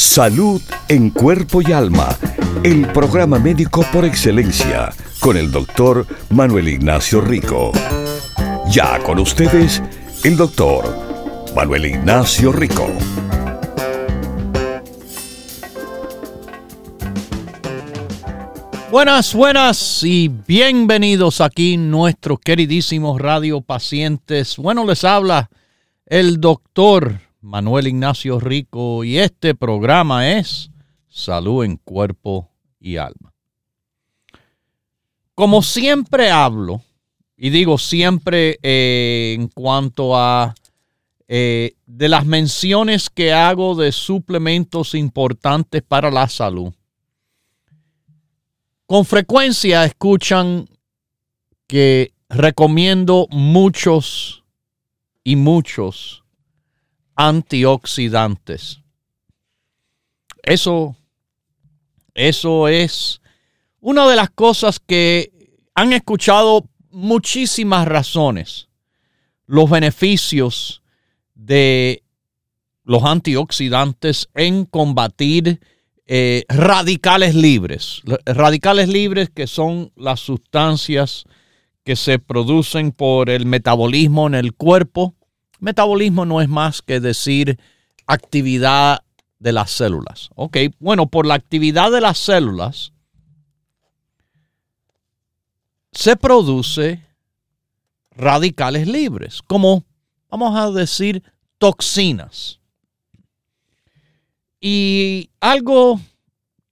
Salud en cuerpo y alma. El programa médico por excelencia con el doctor Manuel Ignacio Rico. Ya con ustedes, el doctor Manuel Ignacio Rico. Buenas, buenas y bienvenidos aquí nuestros queridísimos radio pacientes. Bueno, les habla el doctor Manuel Ignacio Rico y este programa es Salud en Cuerpo y Alma. Como siempre hablo, y digo siempre eh, en cuanto a eh, de las menciones que hago de suplementos importantes para la salud. Con frecuencia escuchan que recomiendo muchos y muchos antioxidantes. Eso, eso es una de las cosas que han escuchado muchísimas razones, los beneficios de los antioxidantes en combatir eh, radicales libres. Radicales libres que son las sustancias que se producen por el metabolismo en el cuerpo. Metabolismo no es más que decir actividad de las células. Ok, bueno, por la actividad de las células, se produce radicales libres, como vamos a decir toxinas. Y algo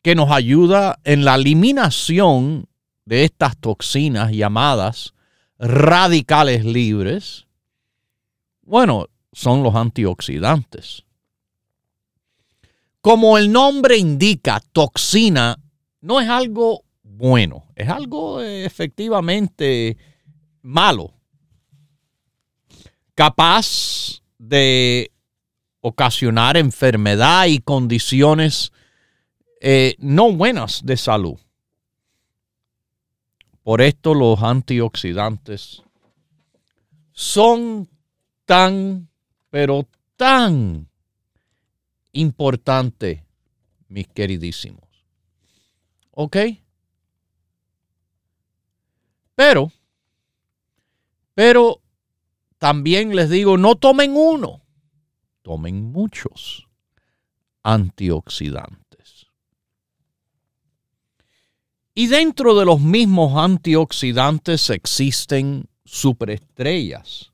que nos ayuda en la eliminación de estas toxinas llamadas radicales libres, bueno, son los antioxidantes. Como el nombre indica, toxina no es algo bueno, es algo efectivamente malo, capaz de ocasionar enfermedad y condiciones eh, no buenas de salud. Por esto los antioxidantes son tan, pero tan importantes, mis queridísimos. ¿Ok? Pero, pero también les digo, no tomen uno, tomen muchos antioxidantes. Y dentro de los mismos antioxidantes existen superestrellas.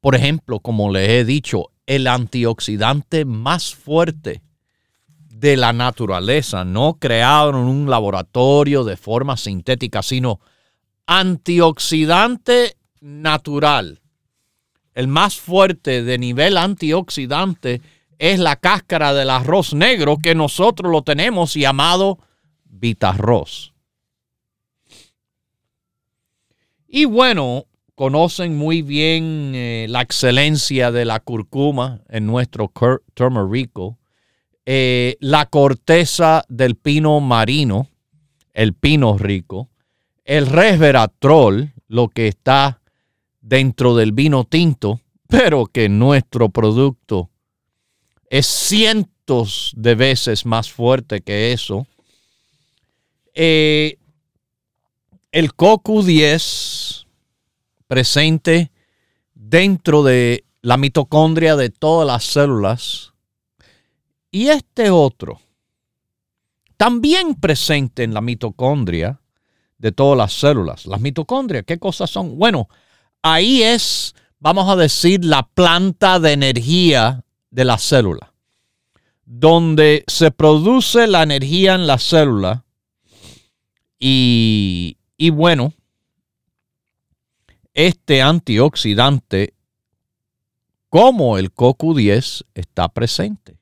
Por ejemplo, como les he dicho, el antioxidante más fuerte de la naturaleza, no creado en un laboratorio de forma sintética, sino antioxidante natural. El más fuerte de nivel antioxidante es la cáscara del arroz negro que nosotros lo tenemos llamado vitarroz. Y bueno, conocen muy bien eh, la excelencia de la curcuma en nuestro turmerico, eh, la corteza del pino marino, el pino rico, el resveratrol, lo que está dentro del vino tinto, pero que nuestro producto es cientos de veces más fuerte que eso. Eh, el CoQ10 presente dentro de la mitocondria de todas las células. Y este otro, también presente en la mitocondria, de todas las células. Las mitocondrias, ¿qué cosas son? Bueno, ahí es, vamos a decir, la planta de energía de la célula, donde se produce la energía en la célula y, y bueno, este antioxidante, como el CoQ10, está presente.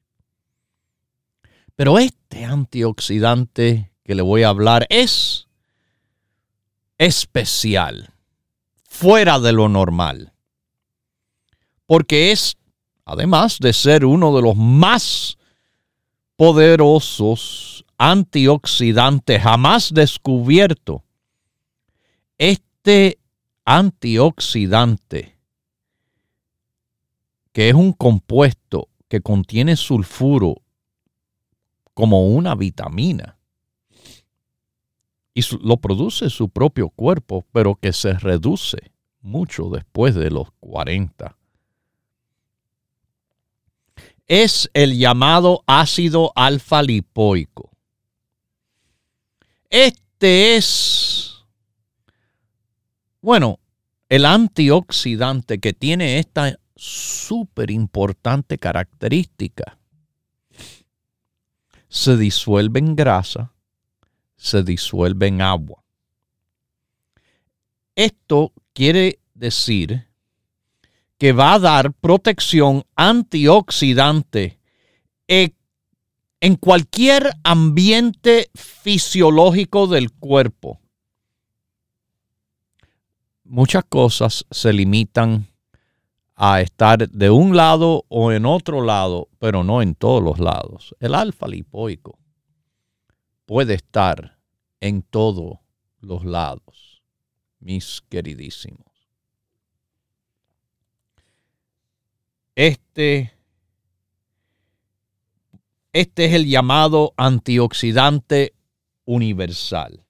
Pero este antioxidante que le voy a hablar es especial, fuera de lo normal, porque es, además de ser uno de los más poderosos antioxidantes jamás descubierto, este antioxidante, que es un compuesto que contiene sulfuro como una vitamina, y lo produce su propio cuerpo, pero que se reduce mucho después de los 40. Es el llamado ácido alfa lipoico. Este es, bueno, el antioxidante que tiene esta súper importante característica. Se disuelve en grasa se disuelve en agua. Esto quiere decir que va a dar protección antioxidante en cualquier ambiente fisiológico del cuerpo. Muchas cosas se limitan a estar de un lado o en otro lado, pero no en todos los lados. El alfa lipoico puede estar en todos los lados, mis queridísimos. Este, este es el llamado antioxidante universal.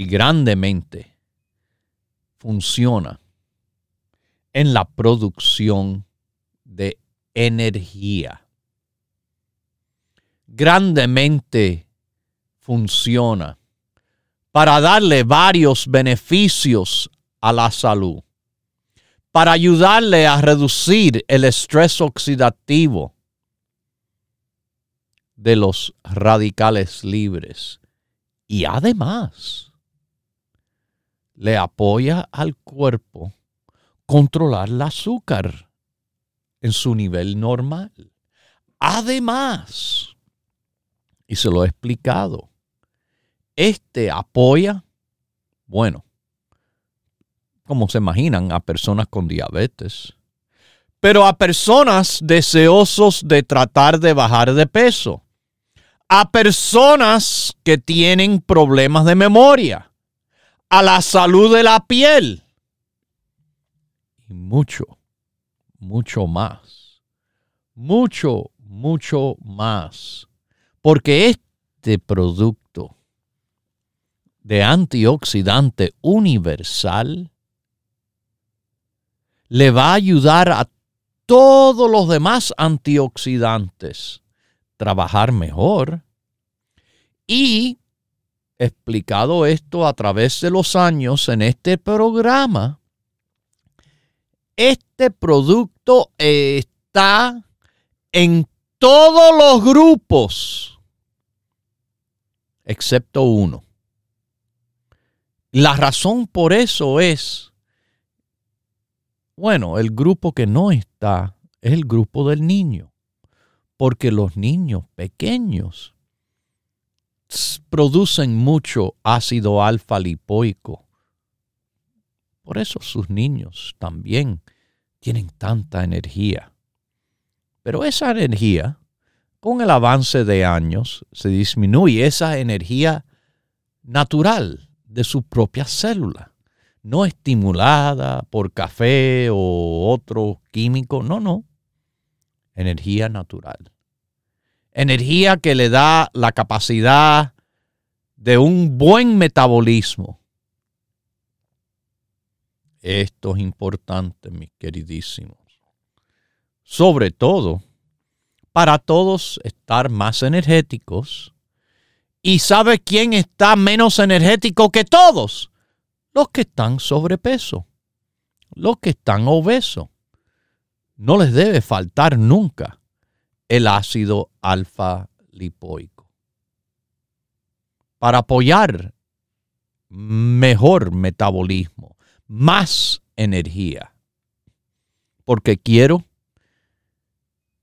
Y grandemente funciona en la producción de energía. Grandemente funciona para darle varios beneficios a la salud, para ayudarle a reducir el estrés oxidativo de los radicales libres y además le apoya al cuerpo controlar el azúcar en su nivel normal. Además, y se lo he explicado. Este apoya, bueno, como se imaginan, a personas con diabetes, pero a personas deseosos de tratar de bajar de peso, a personas que tienen problemas de memoria, a la salud de la piel y mucho, mucho más, mucho, mucho más porque este producto de antioxidante universal le va a ayudar a todos los demás antioxidantes trabajar mejor. Y explicado esto a través de los años en este programa, este producto está en todos los grupos, excepto uno. La razón por eso es, bueno, el grupo que no está es el grupo del niño, porque los niños pequeños producen mucho ácido alfa lipoico. Por eso sus niños también tienen tanta energía. Pero esa energía, con el avance de años, se disminuye esa energía natural de su propia célula, no estimulada por café o otro químico, no, no, energía natural. Energía que le da la capacidad de un buen metabolismo. Esto es importante, mis queridísimos sobre todo para todos estar más energéticos. ¿Y sabe quién está menos energético que todos? Los que están sobrepeso, los que están obesos. No les debe faltar nunca el ácido alfa lipoico. Para apoyar mejor metabolismo, más energía. Porque quiero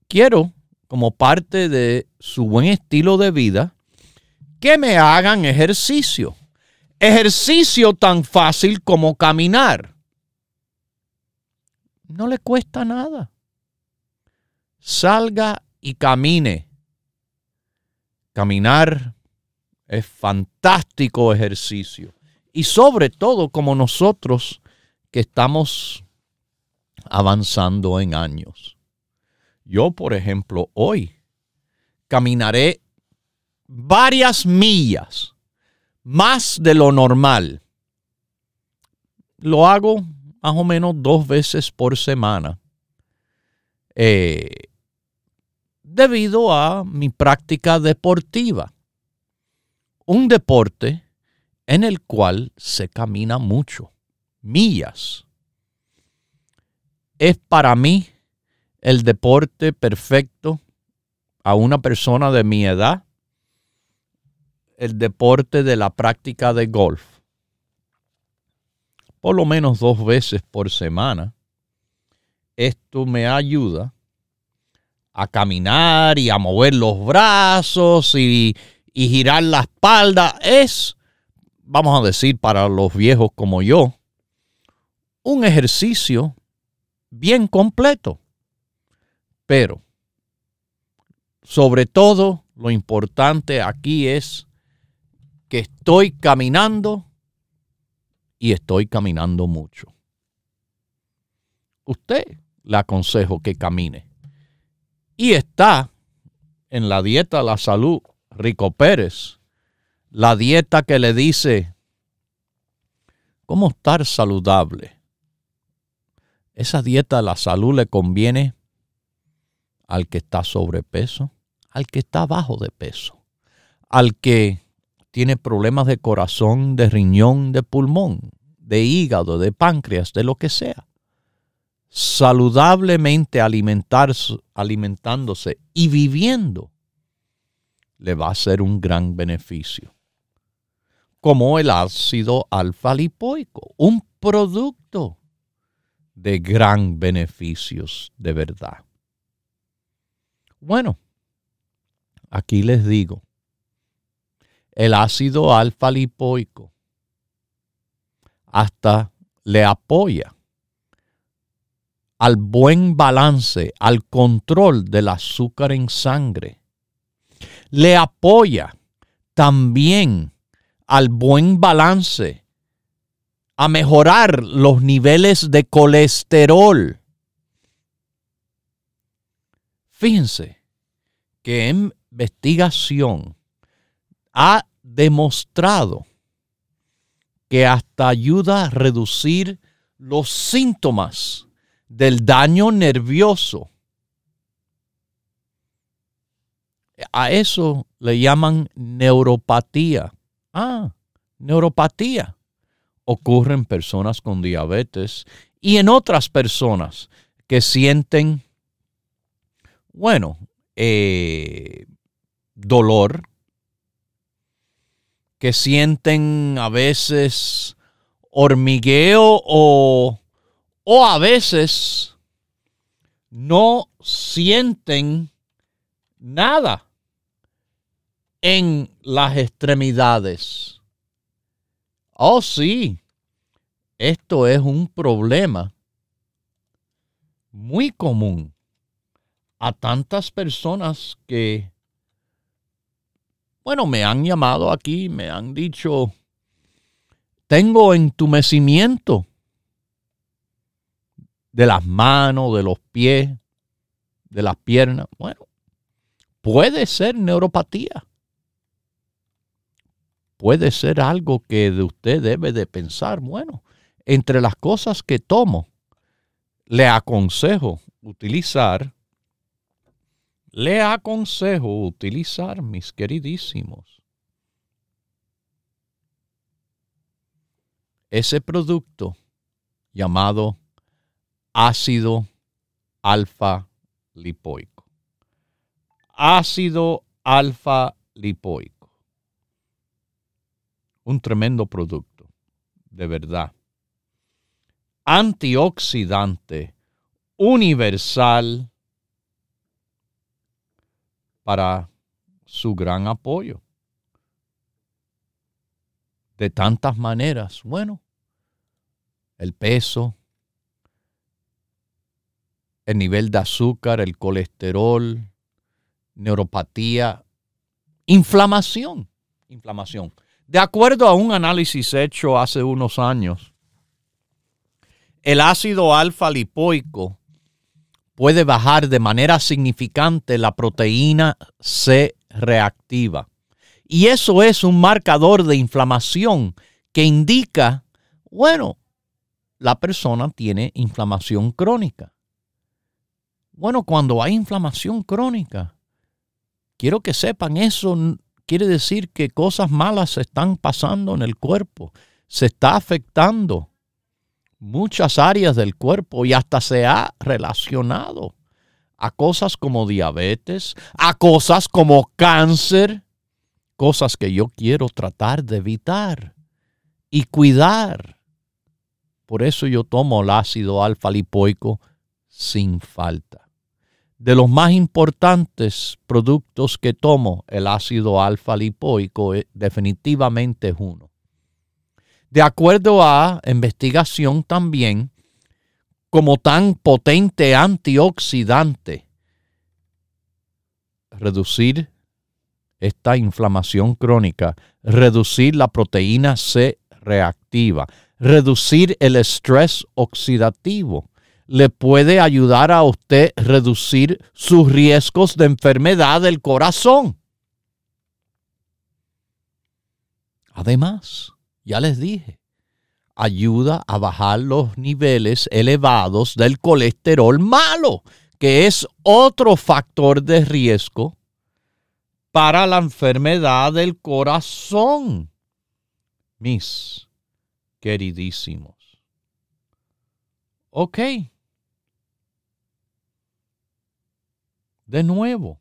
quiero, como parte de su buen estilo de vida, que me hagan ejercicio. Ejercicio tan fácil como caminar. No le cuesta nada. Salga y camine. Caminar es fantástico ejercicio. Y sobre todo como nosotros que estamos avanzando en años. Yo, por ejemplo, hoy caminaré varias millas, más de lo normal. Lo hago más o menos dos veces por semana. Eh, debido a mi práctica deportiva. Un deporte en el cual se camina mucho, millas. Es para mí el deporte perfecto a una persona de mi edad, el deporte de la práctica de golf. Por lo menos dos veces por semana. Esto me ayuda a caminar y a mover los brazos y, y girar la espalda. Es, vamos a decir, para los viejos como yo, un ejercicio bien completo. Pero, sobre todo, lo importante aquí es que estoy caminando y estoy caminando mucho. Usted le aconsejo que camine. Y está en la dieta la salud Rico Pérez, la dieta que le dice cómo estar saludable. Esa dieta la salud le conviene al que está sobrepeso, al que está bajo de peso, al que tiene problemas de corazón, de riñón, de pulmón, de hígado, de páncreas, de lo que sea. Saludablemente alimentándose y viviendo le va a ser un gran beneficio. Como el ácido alfa lipoico, un producto de gran beneficios de verdad. Bueno, aquí les digo, el ácido alfa lipoico hasta le apoya al buen balance, al control del azúcar en sangre. Le apoya también al buen balance, a mejorar los niveles de colesterol. Fíjense que investigación ha demostrado que hasta ayuda a reducir los síntomas del daño nervioso. A eso le llaman neuropatía. Ah, neuropatía. Ocurre en personas con diabetes y en otras personas que sienten bueno, eh, dolor, que sienten a veces hormigueo o, o a veces no sienten nada en las extremidades. Oh, sí, esto es un problema muy común a tantas personas que, bueno, me han llamado aquí, me han dicho, tengo entumecimiento de las manos, de los pies, de las piernas. Bueno, puede ser neuropatía. Puede ser algo que de usted debe de pensar. Bueno, entre las cosas que tomo, le aconsejo utilizar le aconsejo utilizar, mis queridísimos, ese producto llamado ácido alfa lipoico. Ácido alfa lipoico. Un tremendo producto, de verdad. Antioxidante universal para su gran apoyo. de tantas maneras. Bueno, el peso, el nivel de azúcar, el colesterol, neuropatía, inflamación, inflamación. De acuerdo a un análisis hecho hace unos años, el ácido alfa lipoico puede bajar de manera significante la proteína C reactiva. Y eso es un marcador de inflamación que indica, bueno, la persona tiene inflamación crónica. Bueno, cuando hay inflamación crónica, quiero que sepan, eso quiere decir que cosas malas se están pasando en el cuerpo, se está afectando muchas áreas del cuerpo y hasta se ha relacionado a cosas como diabetes, a cosas como cáncer, cosas que yo quiero tratar de evitar y cuidar. Por eso yo tomo el ácido alfa lipoico sin falta de los más importantes productos que tomo, el ácido alfa lipoico eh, definitivamente es uno. De acuerdo a investigación también, como tan potente antioxidante, reducir esta inflamación crónica, reducir la proteína C reactiva, reducir el estrés oxidativo, le puede ayudar a usted reducir sus riesgos de enfermedad del corazón. Además, ya les dije, ayuda a bajar los niveles elevados del colesterol malo, que es otro factor de riesgo para la enfermedad del corazón. Mis queridísimos. Ok. De nuevo,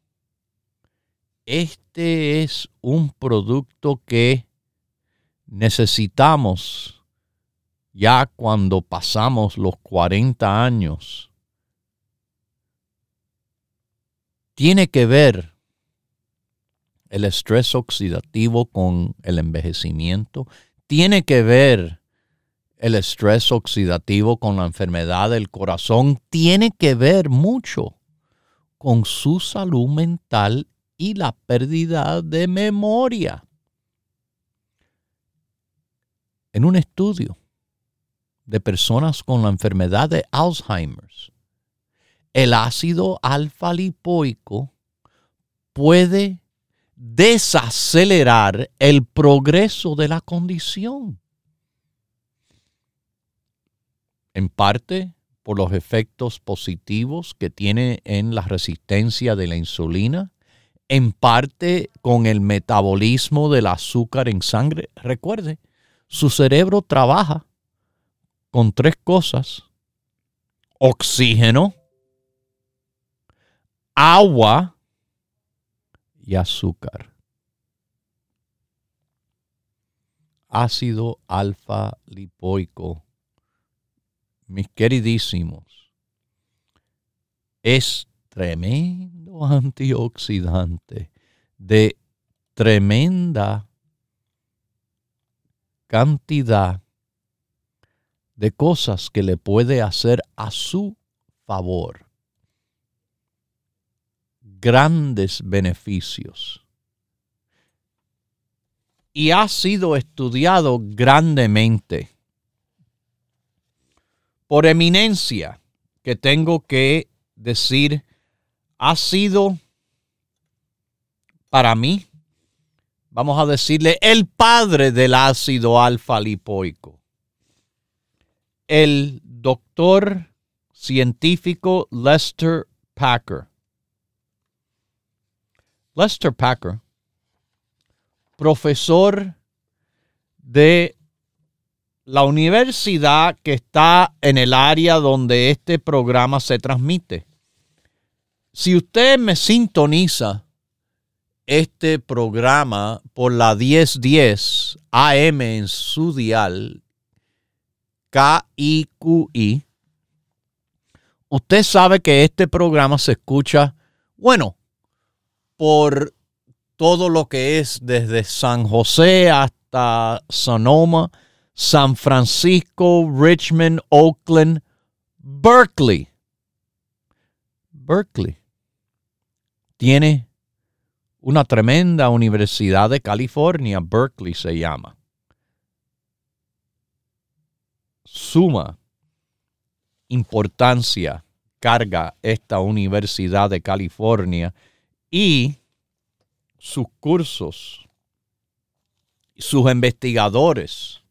este es un producto que necesitamos ya cuando pasamos los 40 años. Tiene que ver el estrés oxidativo con el envejecimiento. Tiene que ver el estrés oxidativo con la enfermedad del corazón. Tiene que ver mucho con su salud mental y la pérdida de memoria. En un estudio de personas con la enfermedad de Alzheimer, el ácido alfa lipoico puede desacelerar el progreso de la condición. En parte por los efectos positivos que tiene en la resistencia de la insulina, en parte con el metabolismo del azúcar en sangre. Recuerde, su cerebro trabaja con tres cosas. Oxígeno, agua y azúcar. Ácido alfa lipoico mis queridísimos, es tremendo antioxidante de tremenda cantidad de cosas que le puede hacer a su favor. Grandes beneficios. Y ha sido estudiado grandemente por eminencia que tengo que decir ha sido para mí, vamos a decirle, el padre del ácido alfa lipoico. El doctor científico Lester Packer. Lester Packer, profesor de la universidad que está en el área donde este programa se transmite. Si usted me sintoniza este programa por la 1010 AM en su dial KIQI, usted sabe que este programa se escucha, bueno, por todo lo que es desde San José hasta Sonoma, San Francisco, Richmond, Oakland, Berkeley. Berkeley tiene una tremenda universidad de California, Berkeley se llama. Suma importancia carga esta Universidad de California y sus cursos, sus investigadores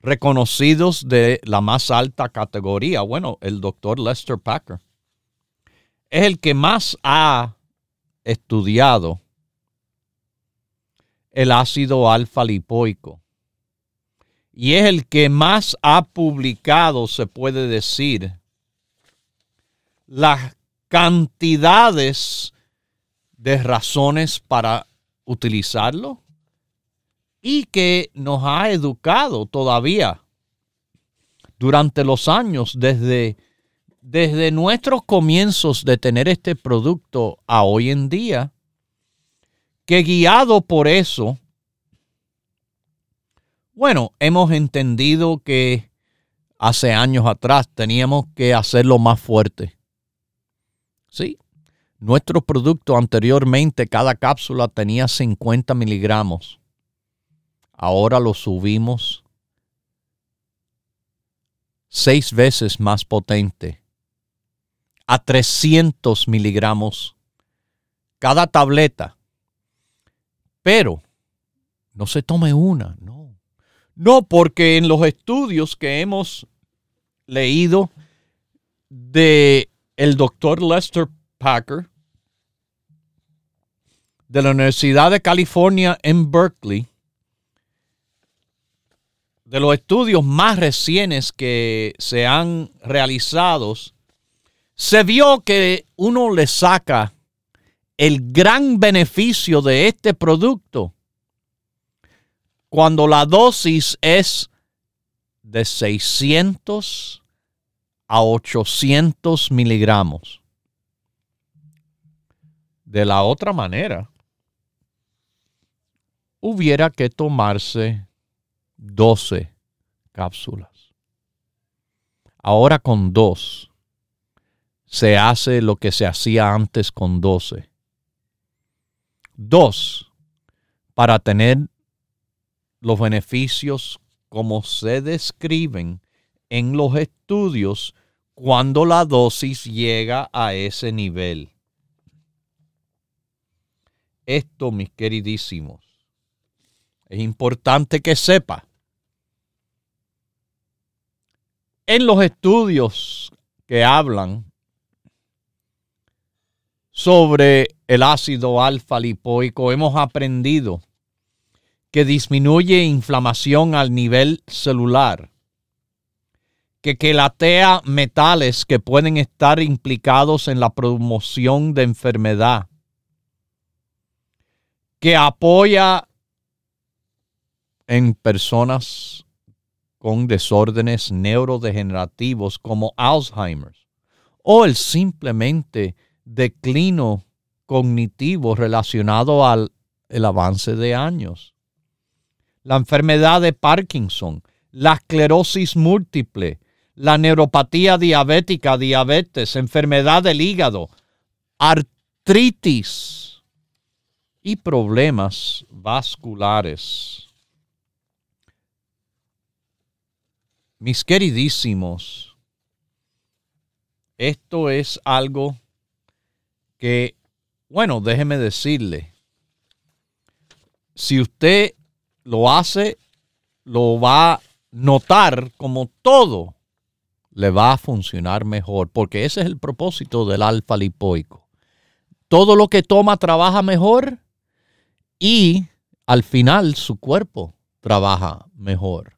reconocidos de la más alta categoría. Bueno, el doctor Lester Packer. Es el que más ha estudiado el ácido alfa lipoico. Y es el que más ha publicado, se puede decir, las cantidades de razones para utilizarlo y que nos ha educado todavía durante los años desde, desde nuestros comienzos de tener este producto a hoy en día, que guiado por eso, bueno, hemos entendido que hace años atrás teníamos que hacerlo más fuerte Sí. Nuestro producto anteriormente, cada cápsula tenía 50 miligramos. Ahora lo subimos seis veces más potente, a 300 miligramos cada tableta. Pero no se tome una, no. No, porque en los estudios que hemos leído de el doctor Lester Packer de la Universidad de California en Berkeley, de los estudios más recientes que se han realizado, se vio que uno le saca el gran beneficio de este producto cuando la dosis es de 600 a 800 miligramos. De la otra manera, hubiera que tomarse 12 cápsulas. Ahora con dos se hace lo que se hacía antes con 12. Dos, para tener los beneficios como se describen en los estudios cuando la dosis llega a ese nivel. Esto, mis queridísimos, es importante que sepa. En los estudios que hablan sobre el ácido alfa lipoico, hemos aprendido que disminuye inflamación al nivel celular que quelatea metales que pueden estar implicados en la promoción de enfermedad, que apoya en personas con desórdenes neurodegenerativos como Alzheimer o el simplemente declino cognitivo relacionado al el avance de años. La enfermedad de Parkinson, la esclerosis múltiple, la neuropatía diabética, diabetes, enfermedad del hígado, artritis y problemas vasculares. Mis queridísimos, esto es algo que, bueno, déjeme decirle, si usted lo hace, lo va a notar como todo le va a funcionar mejor, porque ese es el propósito del alfa lipoico. Todo lo que toma trabaja mejor y al final su cuerpo trabaja mejor.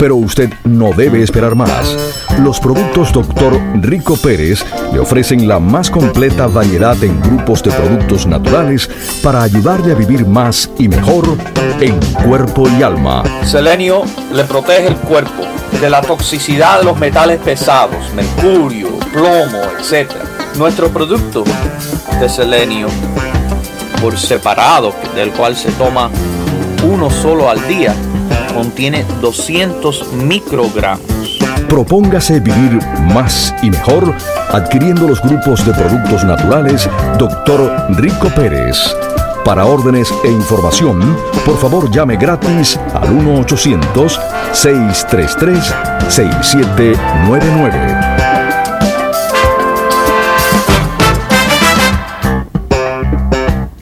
Pero usted no debe esperar más. Los productos Dr. Rico Pérez le ofrecen la más completa variedad en grupos de productos naturales para ayudarle a vivir más y mejor en cuerpo y alma. Selenio le protege el cuerpo de la toxicidad de los metales pesados, mercurio, plomo, etc. Nuestro producto de selenio por separado, del cual se toma uno solo al día, contiene 200 microgramos. Propóngase vivir más y mejor adquiriendo los grupos de productos naturales Dr. Rico Pérez. Para órdenes e información, por favor llame gratis al 1-800-633-6799.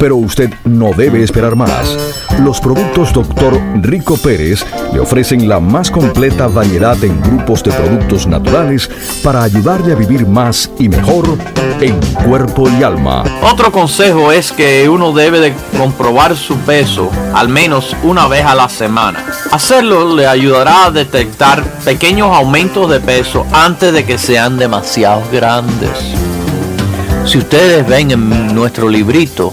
Pero usted no debe esperar más. Los productos Dr. Rico Pérez le ofrecen la más completa variedad en grupos de productos naturales para ayudarle a vivir más y mejor en cuerpo y alma. Otro consejo es que uno debe de comprobar su peso al menos una vez a la semana. Hacerlo le ayudará a detectar pequeños aumentos de peso antes de que sean demasiado grandes. Si ustedes ven en nuestro librito,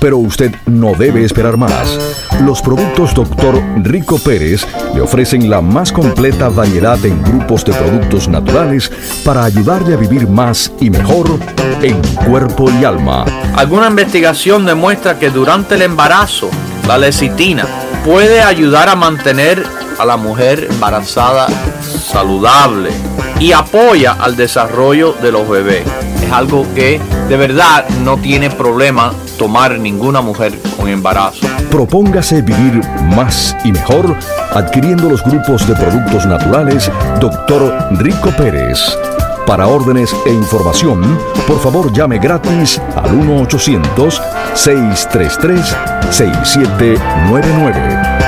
Pero usted no debe esperar más. Los productos Dr. Rico Pérez le ofrecen la más completa variedad en grupos de productos naturales para ayudarle a vivir más y mejor en cuerpo y alma. Alguna investigación demuestra que durante el embarazo, la lecitina puede ayudar a mantener a la mujer embarazada saludable y apoya al desarrollo de los bebés. Es algo que de verdad no tiene problema tomar ninguna mujer con embarazo. Propóngase vivir más y mejor adquiriendo los grupos de productos naturales Dr. Rico Pérez. Para órdenes e información, por favor llame gratis al 1-800-633-6799.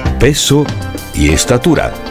peso y estatura.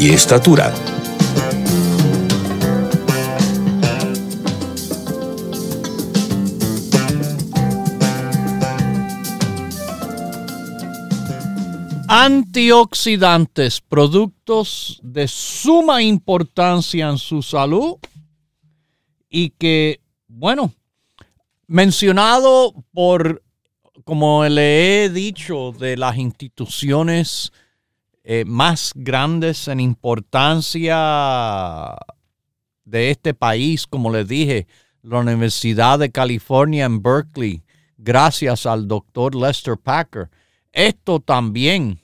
y estatura. Antioxidantes, productos de suma importancia en su salud y que, bueno, mencionado por, como le he dicho, de las instituciones eh, más grandes en importancia de este país, como les dije, la Universidad de California en Berkeley, gracias al doctor Lester Packer. Esto también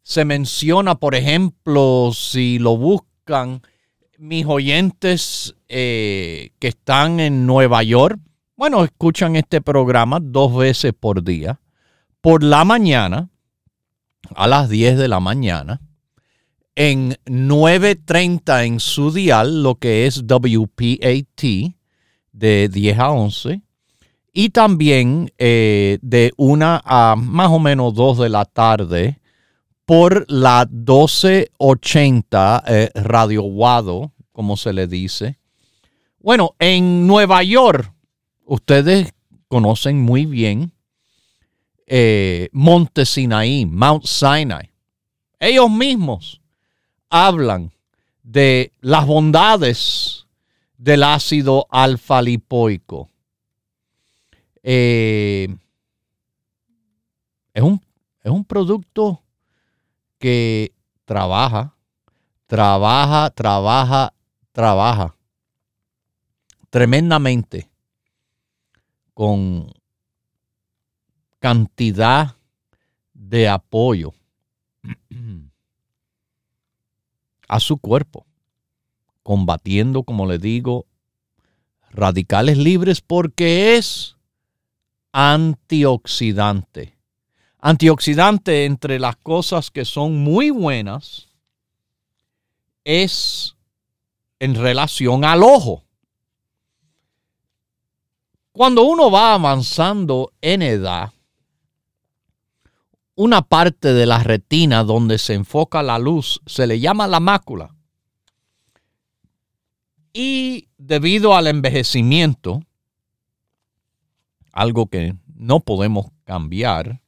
se menciona, por ejemplo, si lo buscan mis oyentes eh, que están en Nueva York, bueno, escuchan este programa dos veces por día, por la mañana a las 10 de la mañana, en 9.30 en su dial, lo que es WPAT, de 10 a 11, y también eh, de 1 a más o menos 2 de la tarde por la 1280 eh, Radio Wado, como se le dice. Bueno, en Nueva York, ustedes conocen muy bien eh, Monte Sinaí, Mount Sinai. Ellos mismos hablan de las bondades del ácido alfa-lipoico. Eh, es, un, es un producto que trabaja, trabaja, trabaja, trabaja tremendamente con cantidad de apoyo a su cuerpo, combatiendo, como le digo, radicales libres porque es antioxidante. Antioxidante entre las cosas que son muy buenas es en relación al ojo. Cuando uno va avanzando en edad, una parte de la retina donde se enfoca la luz se le llama la mácula. Y debido al envejecimiento, algo que no podemos cambiar,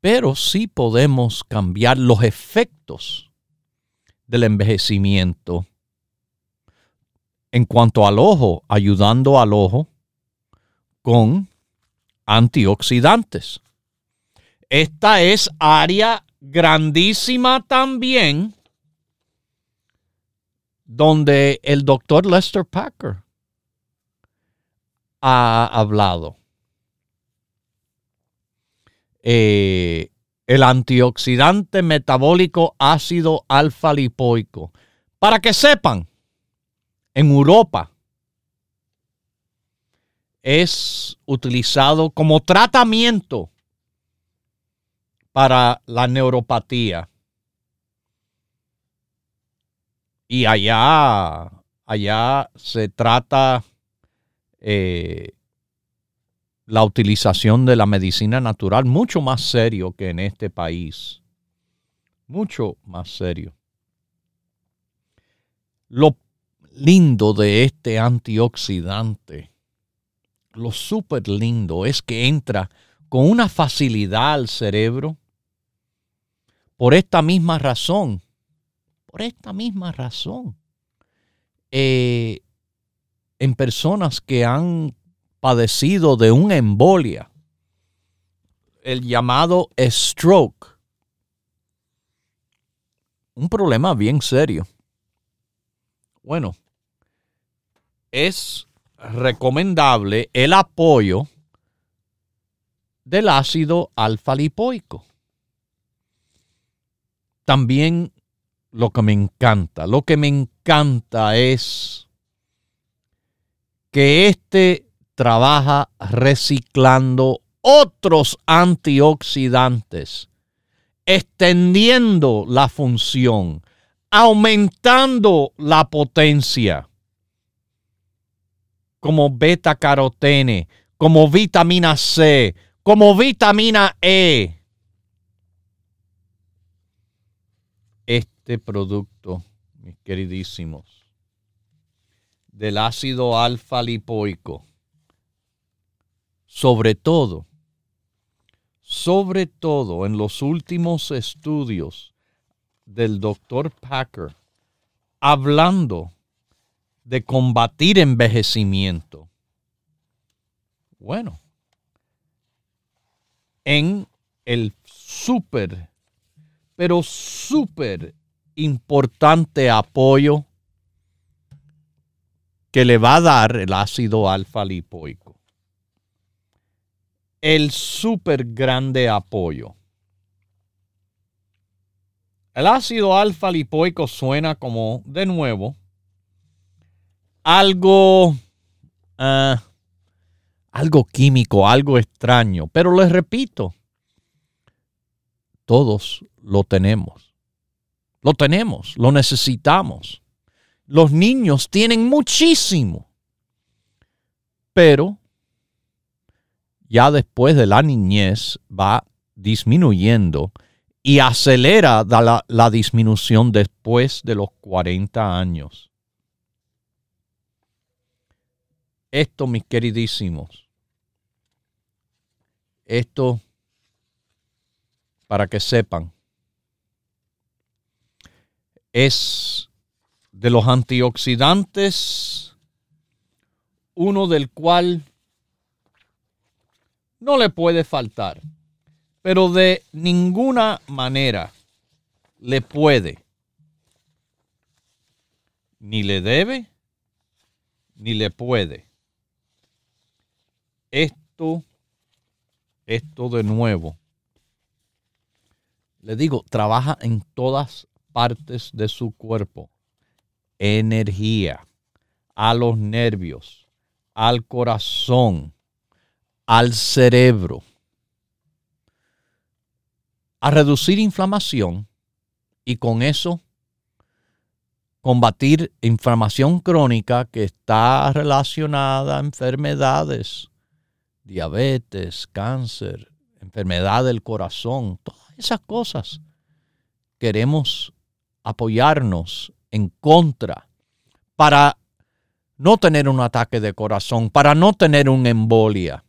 pero sí podemos cambiar los efectos del envejecimiento en cuanto al ojo, ayudando al ojo con antioxidantes. Esta es área grandísima también donde el doctor Lester Packer ha hablado. Eh, el antioxidante metabólico ácido alfa lipoico. Para que sepan, en Europa es utilizado como tratamiento para la neuropatía. Y allá, allá se trata eh, la utilización de la medicina natural mucho más serio que en este país. Mucho más serio. Lo lindo de este antioxidante, lo súper lindo es que entra con una facilidad al cerebro por esta misma razón, por esta misma razón, eh, en personas que han padecido de una embolia, el llamado stroke, un problema bien serio. Bueno, es recomendable el apoyo del ácido alfa-lipoico. También lo que me encanta. Lo que me encanta es que este trabaja reciclando otros antioxidantes, extendiendo la función, aumentando la potencia, como beta carotene, como vitamina C, como vitamina E. Este producto, mis queridísimos, del ácido alfa lipoico, sobre todo, sobre todo en los últimos estudios del doctor Packer, hablando de combatir envejecimiento. Bueno, en el súper, pero súper importante apoyo que le va a dar el ácido alfa lipoico. El súper grande apoyo. El ácido alfa lipoico suena como, de nuevo, algo ah, algo químico, algo extraño. Pero les repito, todos lo tenemos. Lo tenemos, lo necesitamos. Los niños tienen muchísimo. Pero ya después de la niñez va disminuyendo y acelera la, disminución después de los 40 años. Esto, mis queridísimos, esto para que sepan. Es de los antioxidantes uno del cual no le puede faltar, pero de ninguna manera le puede, ni le debe, ni le puede. Esto esto de nuevo. Le digo, trabaja en todas partes de su cuerpo. Energía, a los nervios, al corazón, al cerebro, a reducir inflamación. Y con eso combatir inflamación crónica que está relacionada a enfermedades. Diabetes, cáncer, enfermedad del corazón, todas esas cosas. Queremos apoyarnos en contra para no tener un ataque de corazón, para no tener una embolia.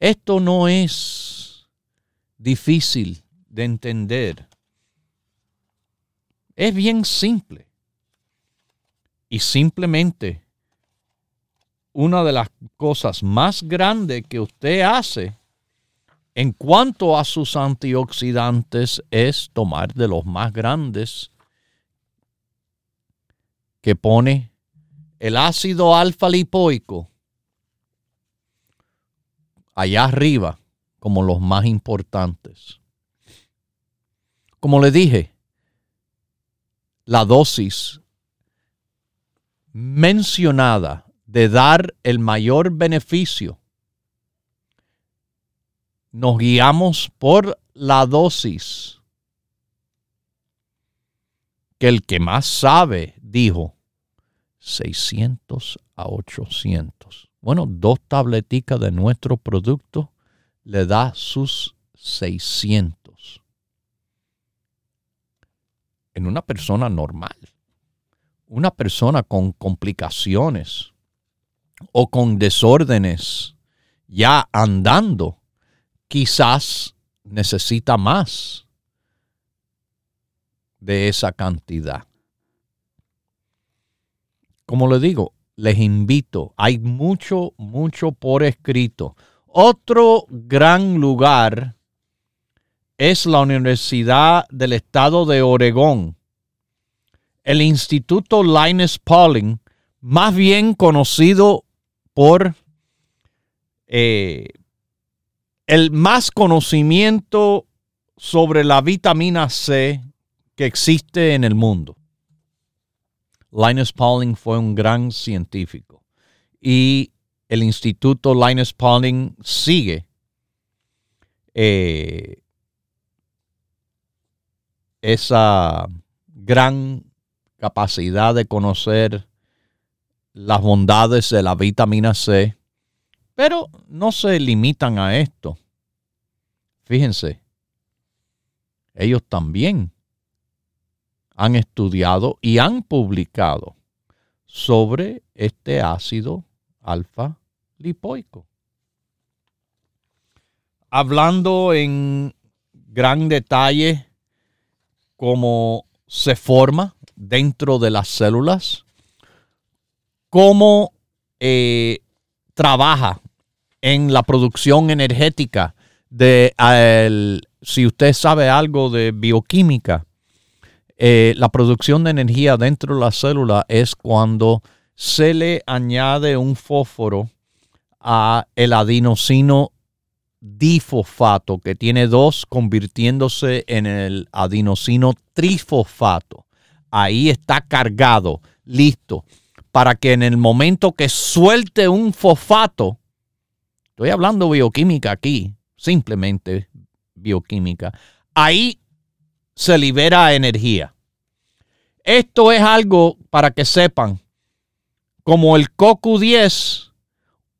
Esto no es difícil de entender. Es bien simple. Y simplemente una de las cosas más grandes que usted hace en cuanto a sus antioxidantes es tomar de los más grandes que pone el ácido alfa lipoico allá arriba como los más importantes. Como le dije, la dosis mencionada de dar el mayor beneficio. Nos guiamos por la dosis que el que más sabe dijo 600 a 800. Bueno, dos tableticas de nuestro producto le da sus 600 en una persona normal. Una persona con complicaciones o con desórdenes ya andando, quizás necesita más de esa cantidad. Como le digo, les invito, hay mucho, mucho por escrito. Otro gran lugar es la Universidad del Estado de Oregón, el Instituto Linus Pauling, más bien conocido por eh, el más conocimiento sobre la vitamina C que existe en el mundo. Linus Pauling fue un gran científico y el Instituto Linus Pauling sigue eh, esa gran capacidad de conocer las bondades de la vitamina C, pero no se limitan a esto. Fíjense, ellos también han estudiado y han publicado sobre este ácido alfa lipoico. Hablando en gran detalle cómo se forma dentro de las células, cómo eh, trabaja en la producción energética de si usted sabe algo de bioquímica, eh, la producción de energía dentro de la célula es cuando se le añade un fósforo a el adenosino difosfato, que tiene dos convirtiéndose en el adenosino trifosfato. Ahí está cargado, listo para que en el momento que suelte un fosfato, estoy hablando bioquímica aquí, simplemente bioquímica, ahí se libera energía. Esto es algo para que sepan, como el CoQ10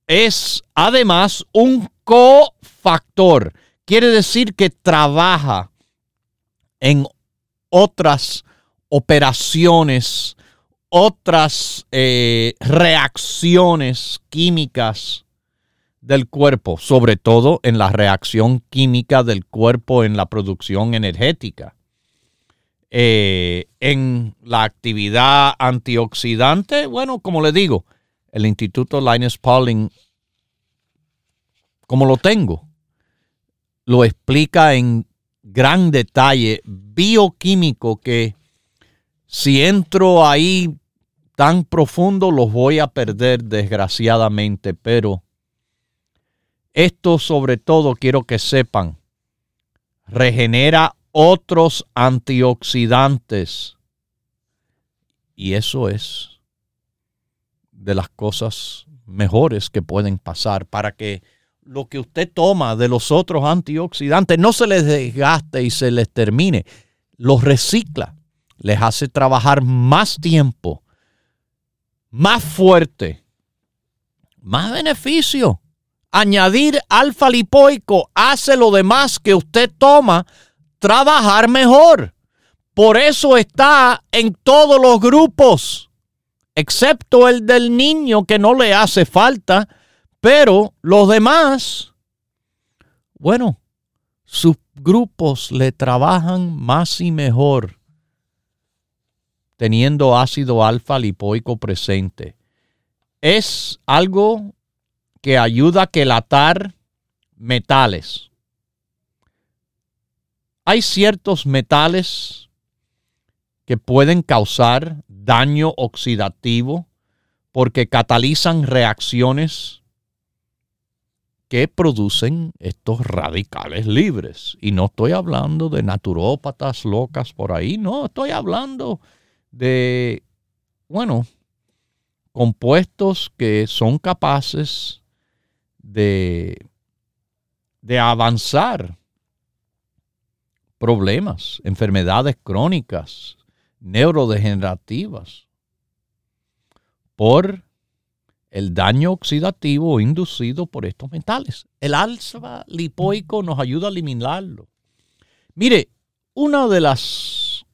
es además un cofactor, quiere decir que trabaja en otras operaciones otras eh, reacciones químicas del cuerpo, sobre todo en la reacción química del cuerpo en la producción energética. Eh, en la actividad antioxidante, bueno, como le digo, el Instituto Linus Pauling, como lo tengo, lo explica en gran detalle bioquímico que si entro ahí tan profundo los voy a perder desgraciadamente, pero esto sobre todo quiero que sepan, regenera otros antioxidantes. Y eso es de las cosas mejores que pueden pasar para que lo que usted toma de los otros antioxidantes no se les desgaste y se les termine, los recicla, les hace trabajar más tiempo más fuerte, más beneficio. Añadir alfa lipoico hace lo demás que usted toma trabajar mejor. Por eso está en todos los grupos, excepto el del niño que no le hace falta, pero los demás, bueno, sus grupos le trabajan más y mejor teniendo ácido alfa lipoico presente. Es algo que ayuda a quelatar metales. Hay ciertos metales que pueden causar daño oxidativo porque catalizan reacciones que producen estos radicales libres. Y no estoy hablando de naturópatas locas por ahí, no, estoy hablando de, bueno, compuestos que son capaces de, de avanzar problemas, enfermedades crónicas, neurodegenerativas, por el daño oxidativo inducido por estos metales. El alfa lipoico nos ayuda a eliminarlo. Mire, una de las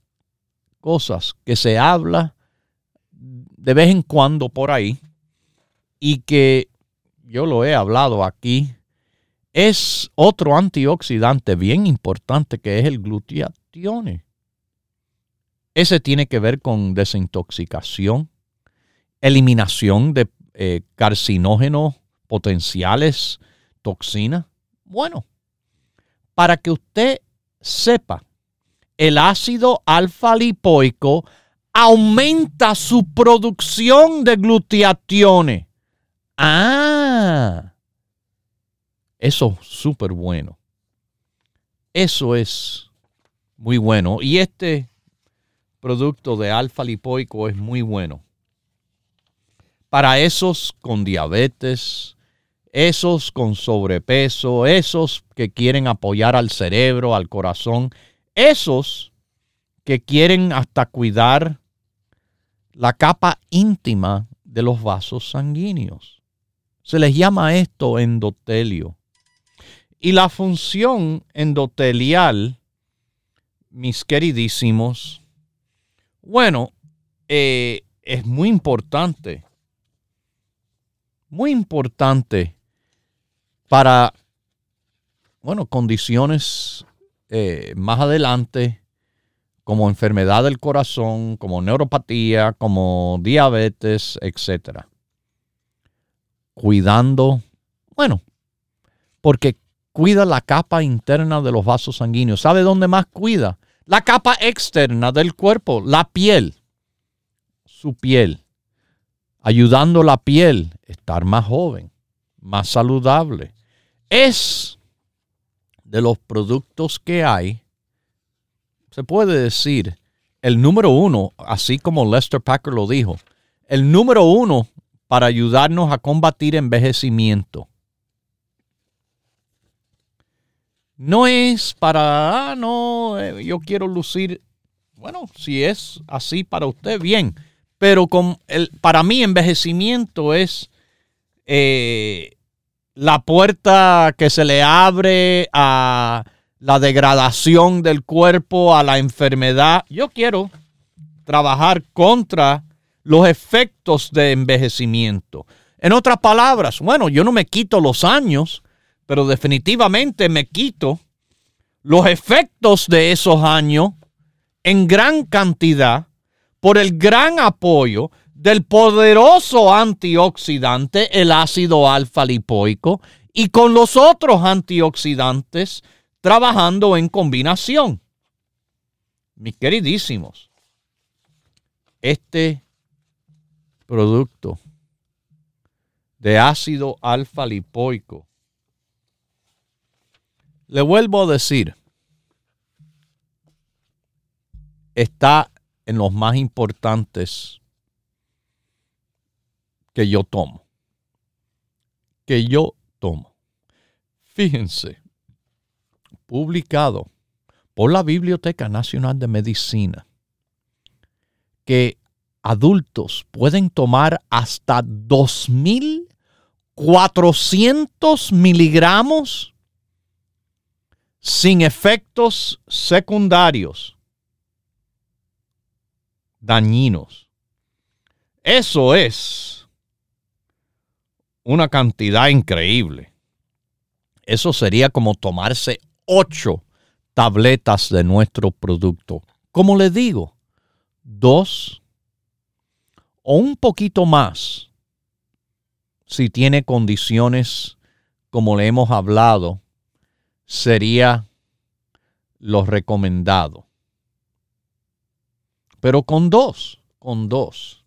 cosas que se habla de vez en cuando por ahí y que yo lo he hablado aquí, es otro antioxidante bien importante que es el glutatión. Ese tiene que ver con desintoxicación, eliminación de eh, carcinógenos potenciales, toxinas. Bueno, para que usted sepa el ácido alfa lipoico aumenta su producción de glutatión. Ah, eso es súper bueno. Eso es muy bueno. Y este producto de alfa lipoico es muy bueno. Para esos con diabetes, esos con sobrepeso, esos que quieren apoyar al cerebro, al corazón, esos que quieren hasta cuidar la capa íntima de los vasos sanguíneos. Se les llama esto endotelio. Y la función endotelial, mis queridísimos, bueno, eh, es muy importante, muy importante para, bueno, condiciones eh, más adelante, como enfermedad del corazón, como neuropatía, como diabetes, etc. Cuidando, bueno, porque cuida la capa interna de los vasos sanguíneos. ¿Sabe dónde más cuida? La capa externa del cuerpo, la piel, su piel, ayudando la piel a estar más joven, más saludable. Es de los productos que hay, se puede decir, el número uno, así como Lester Packer lo dijo, el número uno para ayudarnos a combatir envejecimiento. No es para, ah, no, eh, yo quiero lucir. Bueno, si es así para usted, bien. Pero con el, para mí envejecimiento es eh, la puerta que se le abre a la degradación del cuerpo, a la enfermedad. Yo quiero trabajar contra los efectos de envejecimiento. En otras palabras, bueno, yo no me quito los años, pero definitivamente me quito los efectos de esos años en gran cantidad por el gran apoyo del poderoso antioxidante, el ácido alfa lipoico, y con los otros antioxidantes trabajando en combinación. Mis queridísimos, este producto de ácido alfa lipoico, le vuelvo a decir, está en los más importantes que yo tomo. Que yo tomo. Fíjense, publicado por la Biblioteca Nacional de Medicina, que adultos pueden tomar hasta 2.400 miligramos sin efectos secundarios dañinos. Eso es una cantidad increíble. Eso sería como tomarse ocho tabletas de nuestro producto. Como le digo, dos o un poquito más si tiene condiciones como le hemos hablado, sería lo recomendado. Pero con dos, con dos,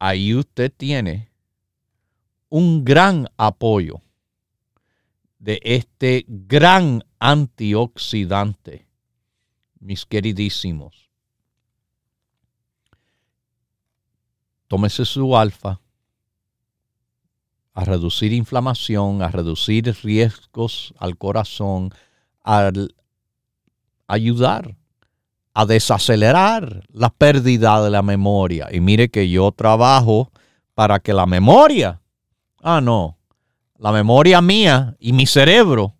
ahí usted tiene un gran apoyo de este gran antioxidante, mis queridísimos. Tómese su alfa a reducir inflamación, a reducir riesgos al corazón, a ayudar a desacelerar la pérdida de la memoria. Y mire que yo trabajo para que la memoria Ah, no. La memoria mía y mi cerebro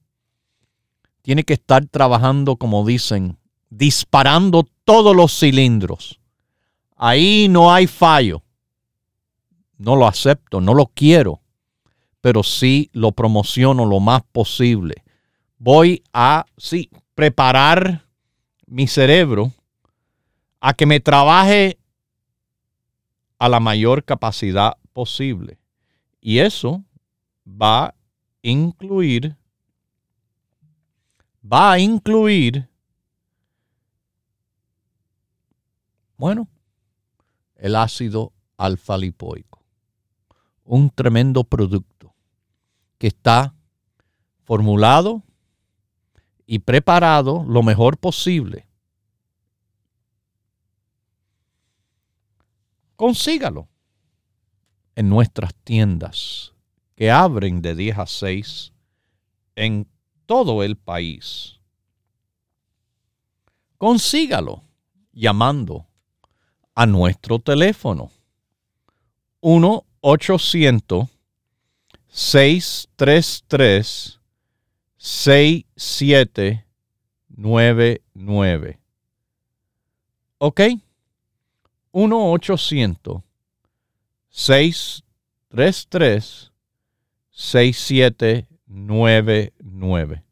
tiene que estar trabajando, como dicen, disparando todos los cilindros. Ahí no hay fallo. No lo acepto, no lo quiero, pero sí lo promociono lo más posible. Voy a, sí, preparar mi cerebro a que me trabaje a la mayor capacidad posible. Y eso va a incluir, va a incluir, bueno, el ácido alfa lipoico, un tremendo producto que está formulado y preparado lo mejor posible. Consígalo en nuestras tiendas que abren de 10 a 6 en todo el país. Consígalo llamando a nuestro teléfono 1 800 633 6799. ¿Ok? 1 800 633 6799.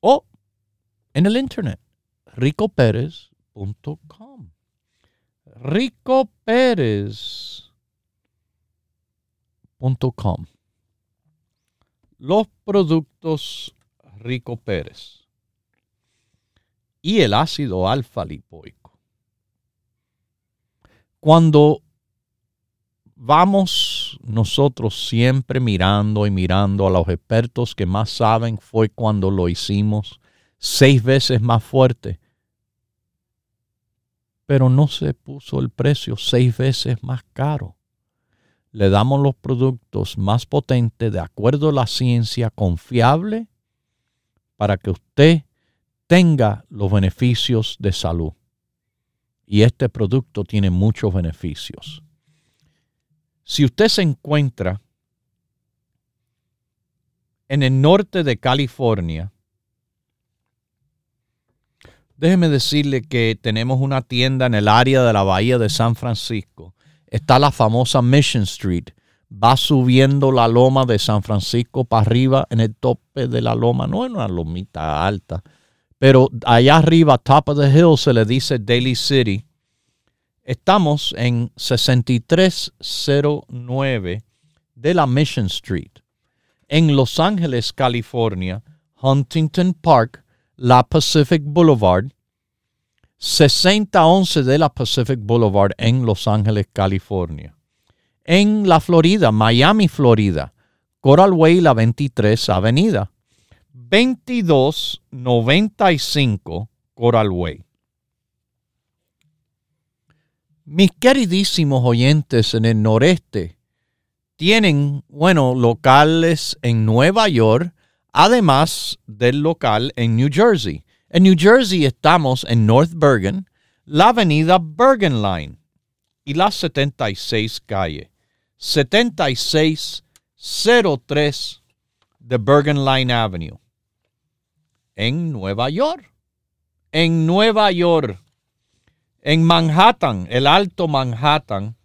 O en el internet, ricoperez.com. Los productos Rico Pérez y el ácido alfa lipoico. Cuando vamos nosotros siempre mirando y mirando a los expertos que más saben fue cuando lo hicimos seis veces más fuerte. Pero no se puso el precio seis veces más caro. Le damos los productos más potentes de acuerdo a la ciencia confiable para que usted tenga los beneficios de salud. Y este producto tiene muchos beneficios. Si usted se encuentra en el norte de California, déjeme decirle que tenemos una tienda en el área de la bahía de San Francisco. Está la famosa Mission Street. Va subiendo la loma de San Francisco para arriba en el tope de la loma. No es una lomita alta, pero allá arriba, top of the hill, se le dice Daily City Estamos en 6309 de la Mission Street, en Los Ángeles, California, Huntington Park, la Pacific Boulevard, 6011 de la Pacific Boulevard en Los Ángeles, California. En la Florida, Miami, Florida, Coral Way, la 23 Avenida, 2295 Coral Way. Mis queridísimos oyentes en el noreste tienen, bueno, locales en Nueva York, además del local en New Jersey. En New Jersey estamos en North Bergen, la avenida Bergen Line y la 76 calle. 7603 de Bergen Line Avenue. En Nueva York. En Nueva York. En Manhattan, el Alto Manhattan,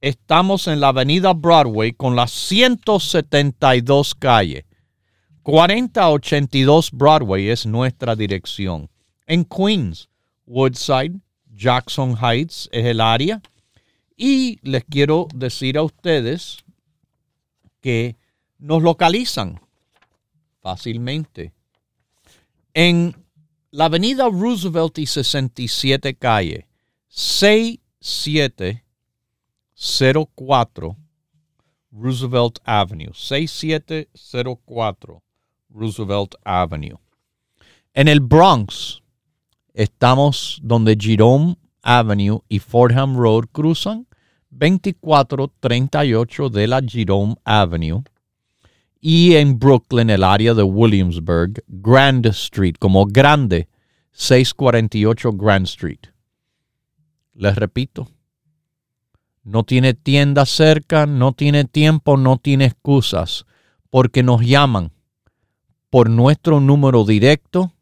estamos en la avenida Broadway con las 172 calles. 4082 Broadway es nuestra dirección. En Queens, Woodside, Jackson Heights es el área. Y les quiero decir a ustedes que nos localizan fácilmente en la avenida Roosevelt y 67 calle, 6704 Roosevelt Avenue, 6704 Roosevelt Avenue. En el Bronx estamos donde Jerome Avenue y Fordham Road cruzan, 2438 de la Jerome Avenue y en Brooklyn, el área de Williamsburg, Grand Street, como grande, 648 Grand Street. Les repito, no tiene tienda cerca, no tiene tiempo, no tiene excusas, porque nos llaman por nuestro número directo,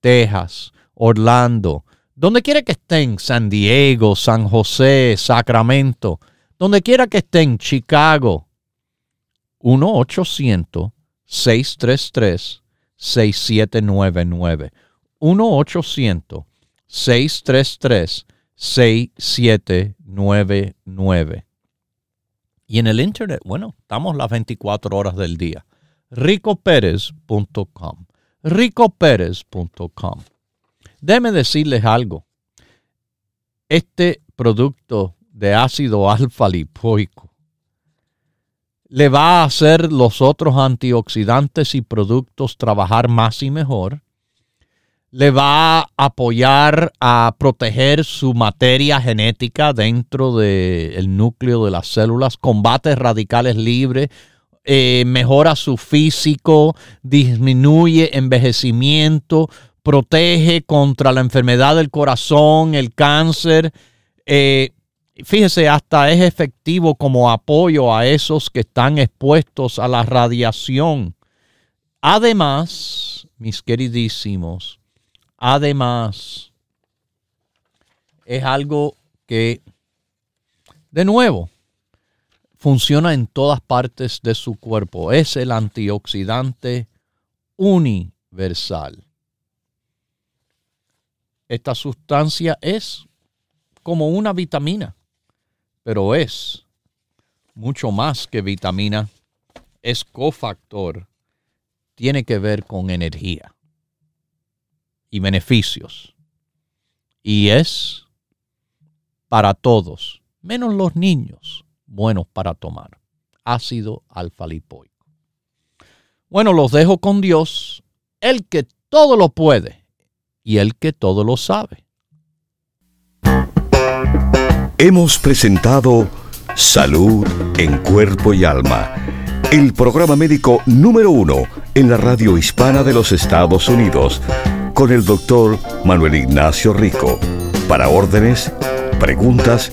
Texas, Orlando, donde quiera que estén, San Diego, San José, Sacramento, donde quiera que estén, Chicago, 1-800-633-6799. 1-800-633-6799. Y en el internet, bueno, estamos las 24 horas del día. ricoperez.com. ricoperez.com. Déme decirles algo. Este producto de ácido alfa lipoico le va a hacer los otros antioxidantes y productos trabajar más y mejor, le va a apoyar a proteger su materia genética dentro del núcleo de las células, combate radicales libres, eh, mejora su físico, disminuye envejecimiento, protege contra la enfermedad del corazón, el cáncer. Eh, fíjese, hasta es efectivo como apoyo a esos que están expuestos a la radiación. Además, mis queridísimos, además, es algo que, de nuevo, funciona en todas partes de su cuerpo. Es el antioxidante universal. Esta sustancia es como una vitamina, pero es mucho más que vitamina. Es cofactor. Tiene que ver con energía y beneficios. Y es para todos, menos los niños buenos para tomar. Ácido alfa-lipoico. Bueno, los dejo con Dios, el que todo lo puede y el que todo lo sabe. Hemos presentado Salud en Cuerpo y Alma, el programa médico número uno en la radio hispana de los Estados Unidos, con el doctor Manuel Ignacio Rico. Para órdenes, preguntas,